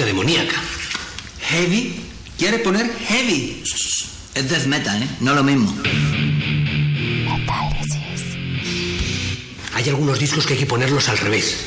música demoníaca. ¿Heavy? ¿Quiere poner heavy? Es death metal, ¿eh? No lo mismo. Hay algunos discos que hay que ponerlos al revés.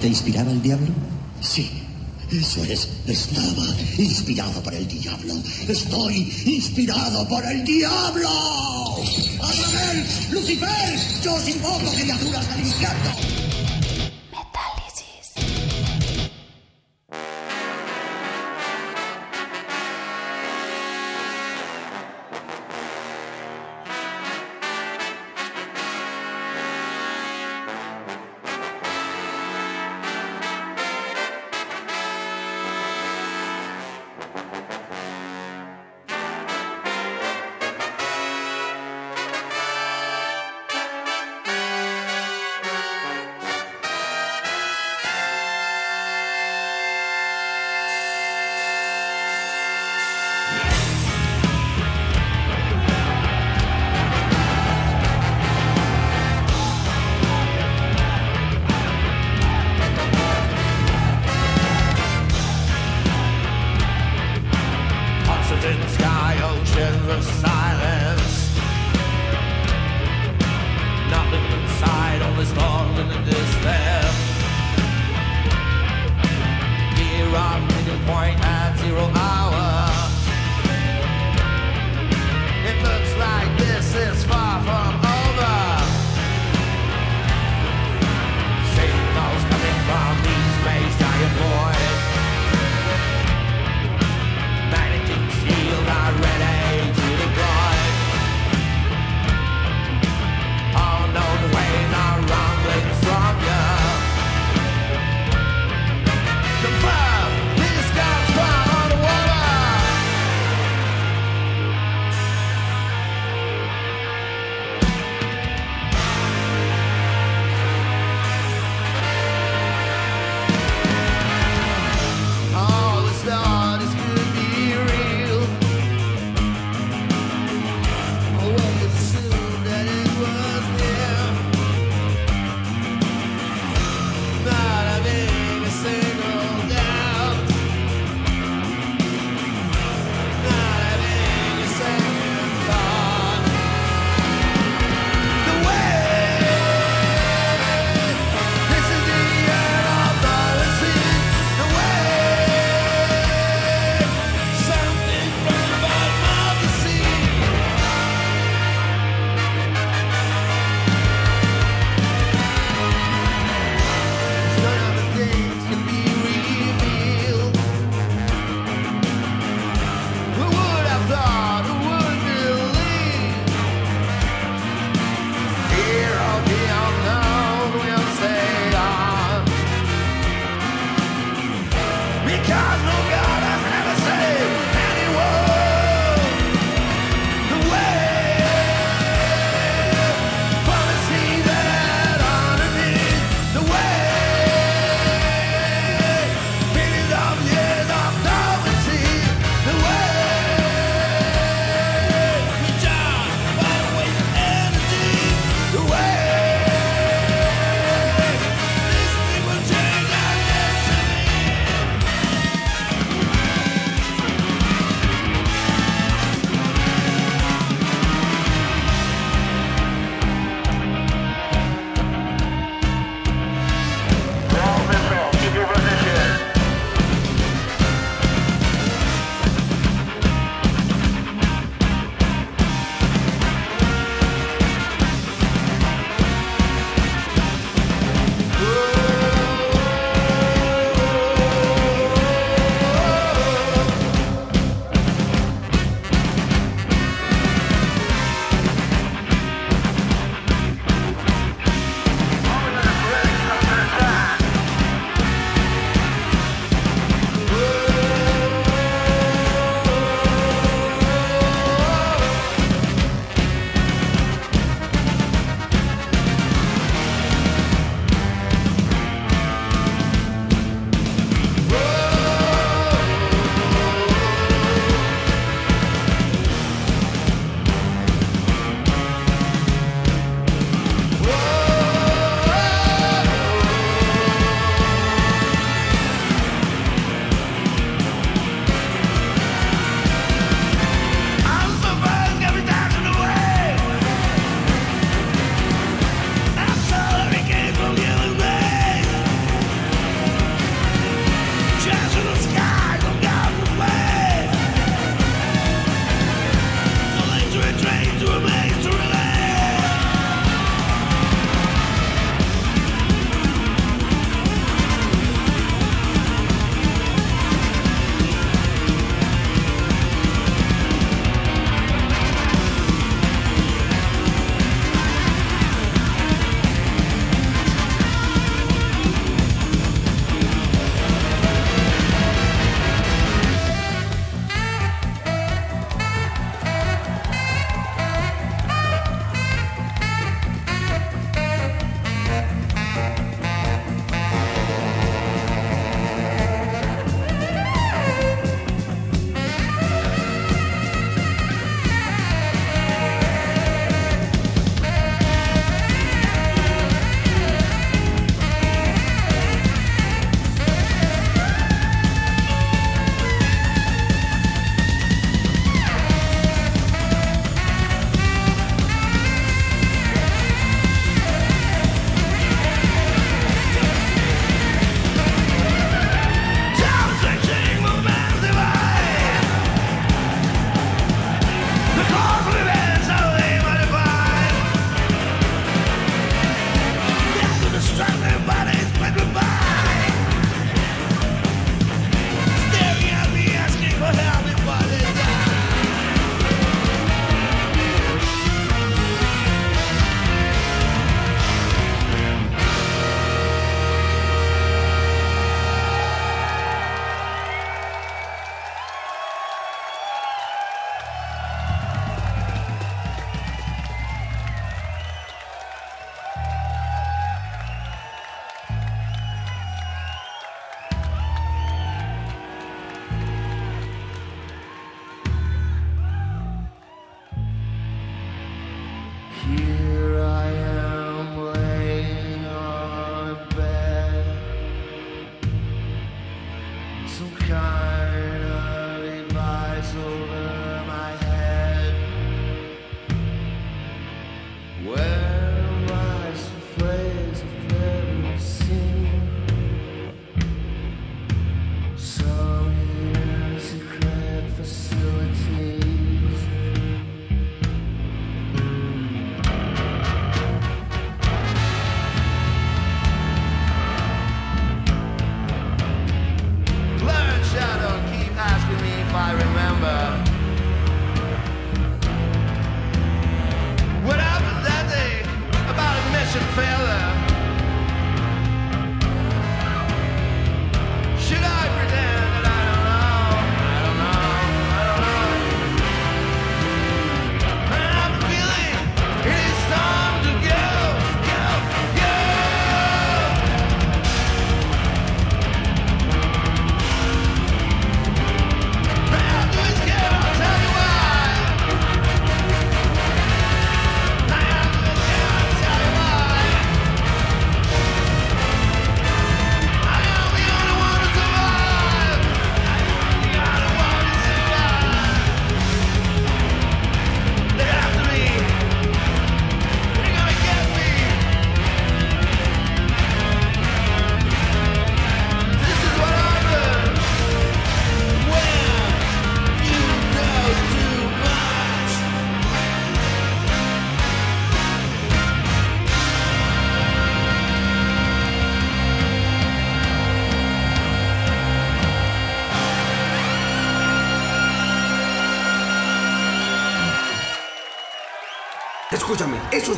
Te inspiraba el diablo? Sí, eso es. Estaba inspirado por el diablo. Estoy inspirado por el diablo. ¡Azrael! ¡Lucifer! Yo os invoco criaturas del infierno.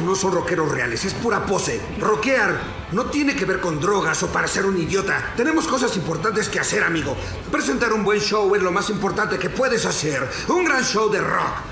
No son rockeros reales, es pura pose. Rockear no tiene que ver con drogas o para ser un idiota. Tenemos cosas importantes que hacer, amigo. Presentar un buen show es lo más importante que puedes hacer. Un gran show de rock.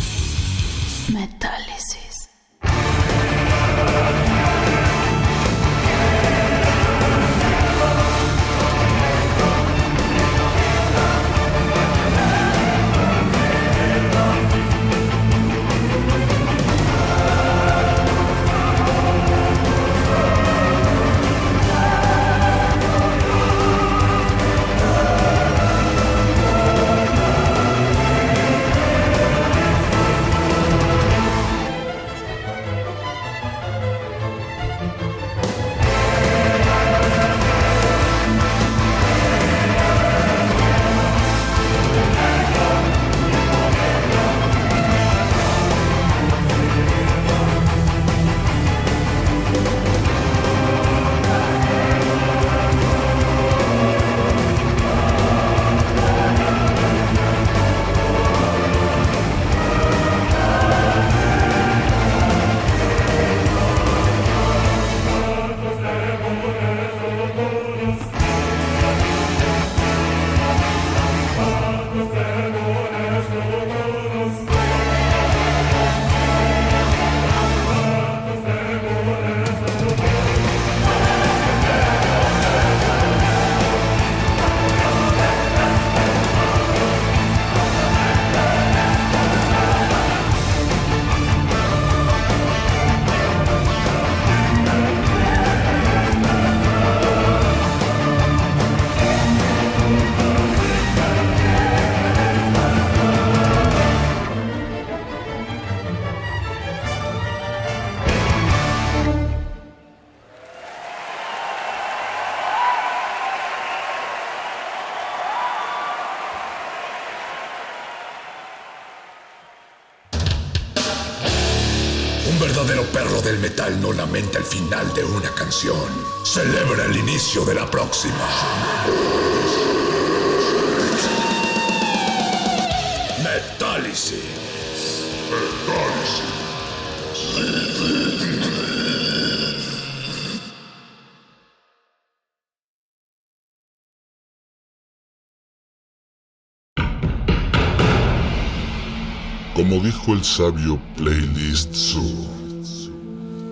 del metal no lamenta el final de una canción, celebra el inicio de la próxima. Metálisis. Metálisis. Como dijo el sabio Playlist Zoo,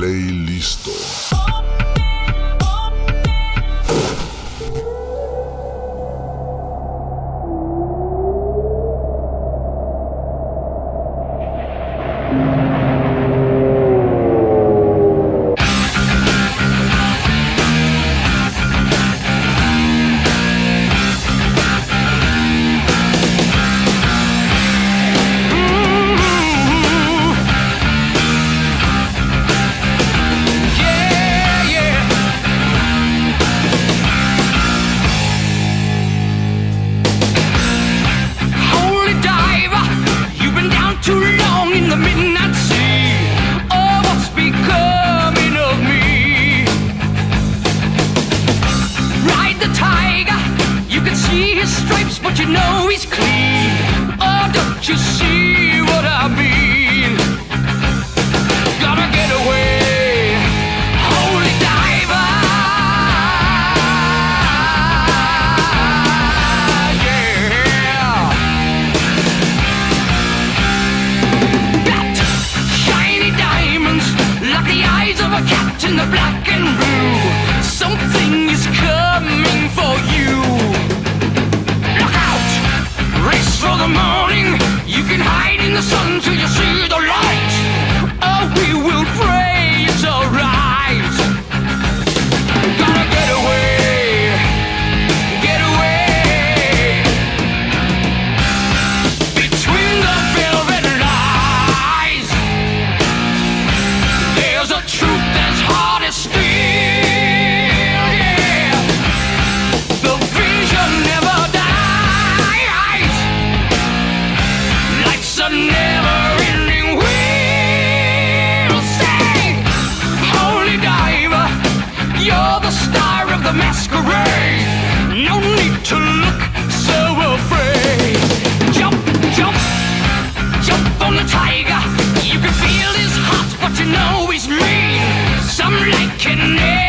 play listo. masquerade. No need to look so afraid. Jump, jump, jump on the tiger. You can feel his heart, but you know he's mean. Some like an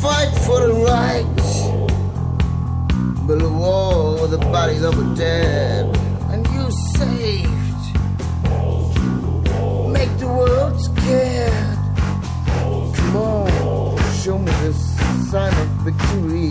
fight for the right build a wall with the bodies of the dead and you saved. Make the world scared. Come on show me the sign of victory.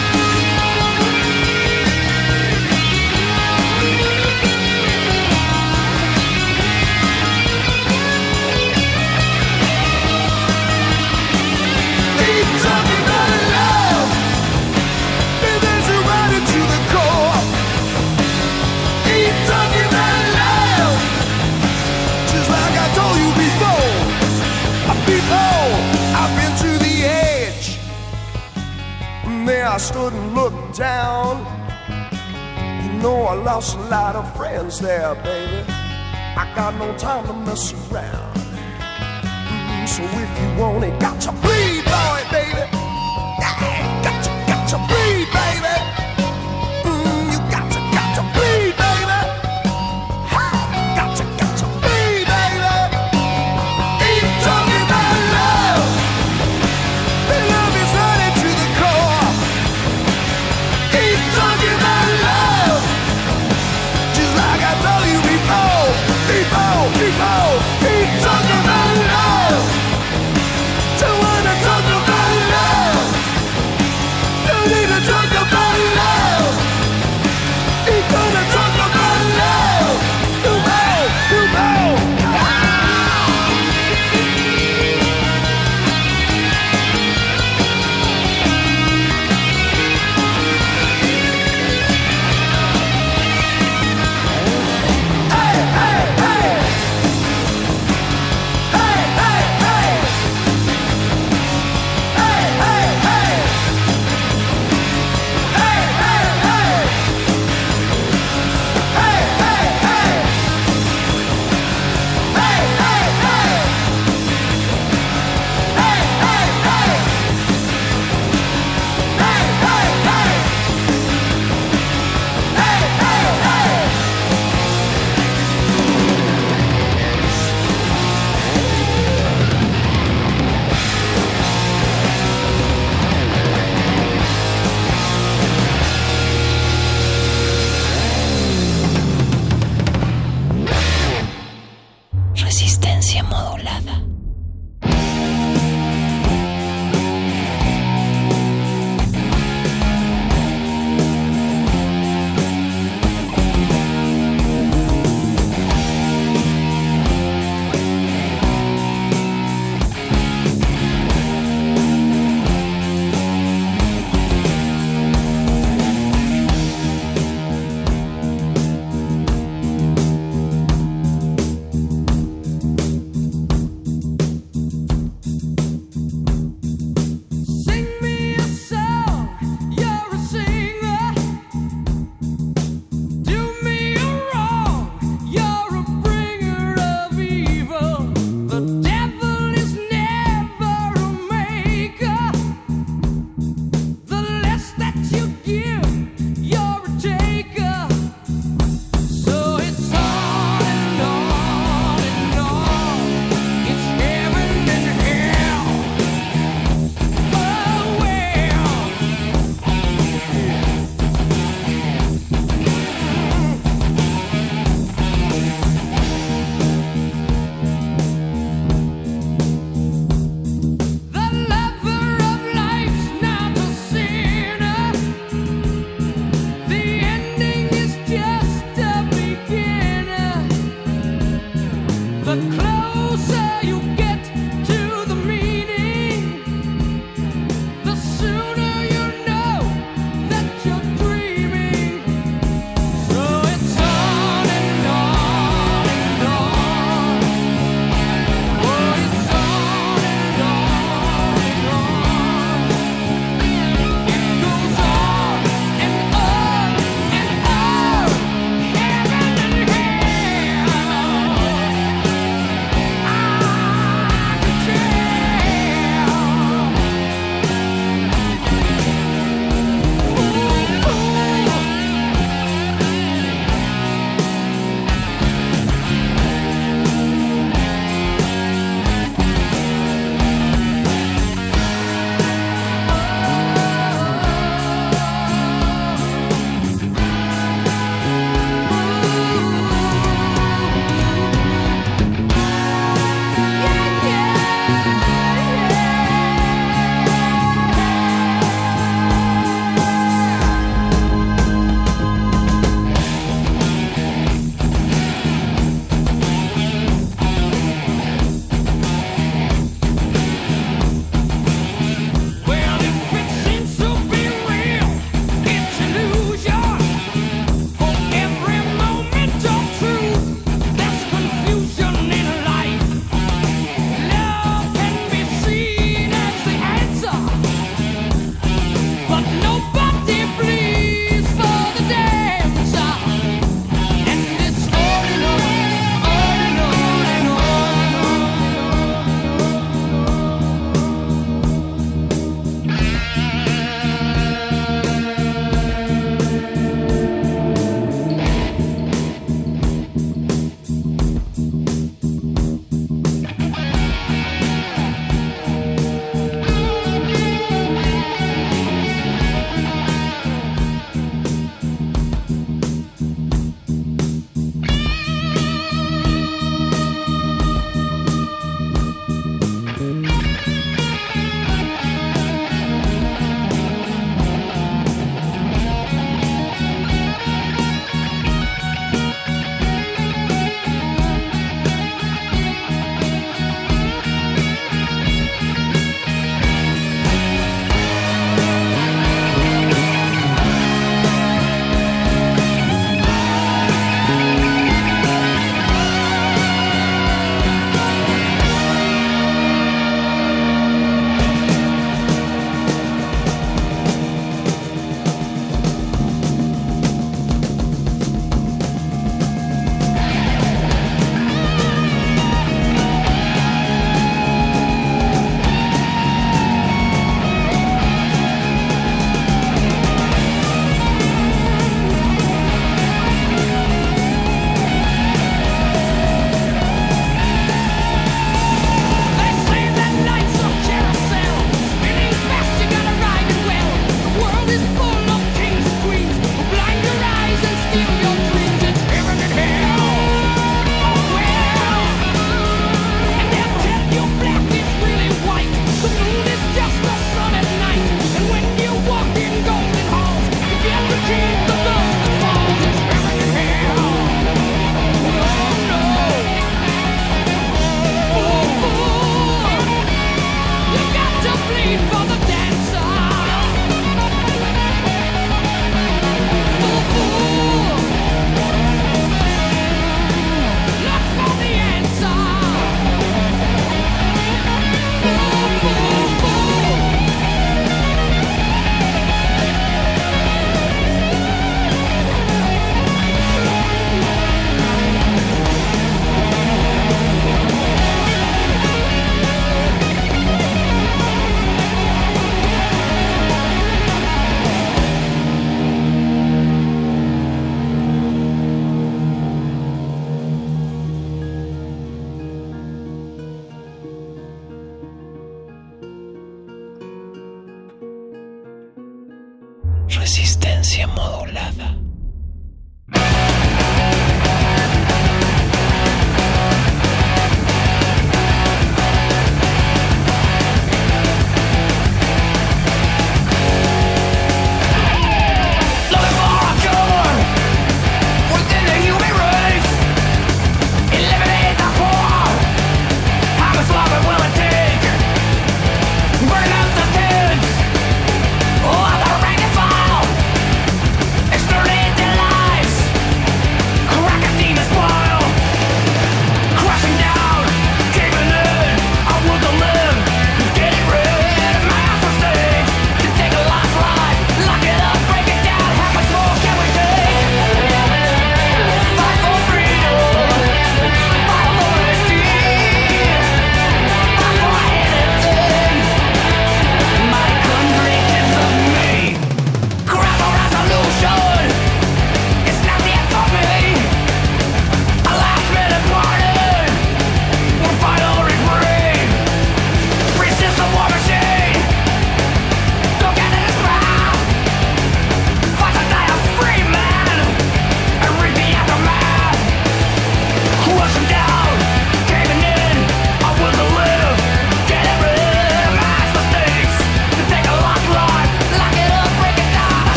I stood and looked down. You know I lost a lot of friends there, baby. I got no time to mess around. Mm, so if you want it, got to bleed.